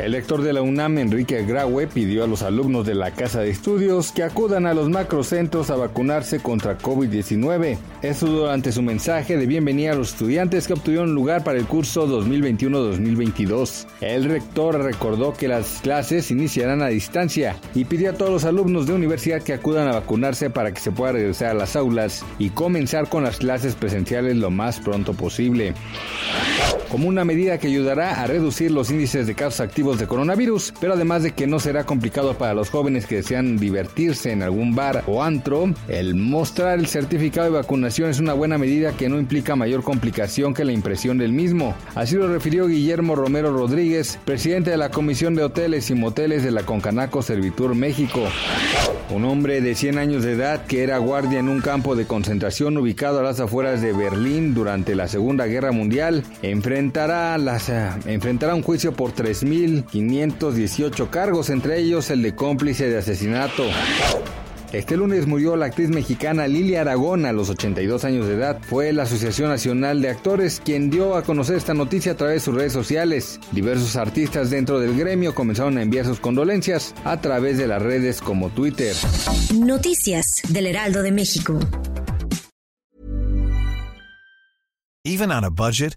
El rector de la UNAM, Enrique Graue, pidió a los alumnos de la Casa de Estudios que acudan a los macrocentros a vacunarse contra COVID-19. Esto durante su mensaje de bienvenida a los estudiantes que obtuvieron lugar para el curso 2021-2022. El rector recordó que las clases iniciarán a distancia y pidió a todos los alumnos de universidad que acudan a vacunarse para que se pueda regresar a las aulas y comenzar con las clases presenciales lo más pronto posible. Como una medida que ayudará a reducir los índices de casos activos de coronavirus, pero además de que no será complicado para los jóvenes que desean divertirse en algún bar o antro, el mostrar el certificado de vacunación es una buena medida que no implica mayor complicación que la impresión del mismo. Así lo refirió Guillermo Romero Rodríguez, presidente de la Comisión de Hoteles y Moteles de la Concanaco Servitur México. Un hombre de 100 años de edad que era guardia en un campo de concentración ubicado a las afueras de Berlín durante la Segunda Guerra Mundial enfrentará, las, eh, enfrentará un juicio por 3.518 cargos, entre ellos el de cómplice de asesinato. Este lunes murió la actriz mexicana Lilia Aragón a los 82 años de edad. Fue la Asociación Nacional de Actores quien dio a conocer esta noticia a través de sus redes sociales. Diversos artistas dentro del gremio comenzaron a enviar sus condolencias a través de las redes como Twitter. Noticias del Heraldo de México. Even on a budget,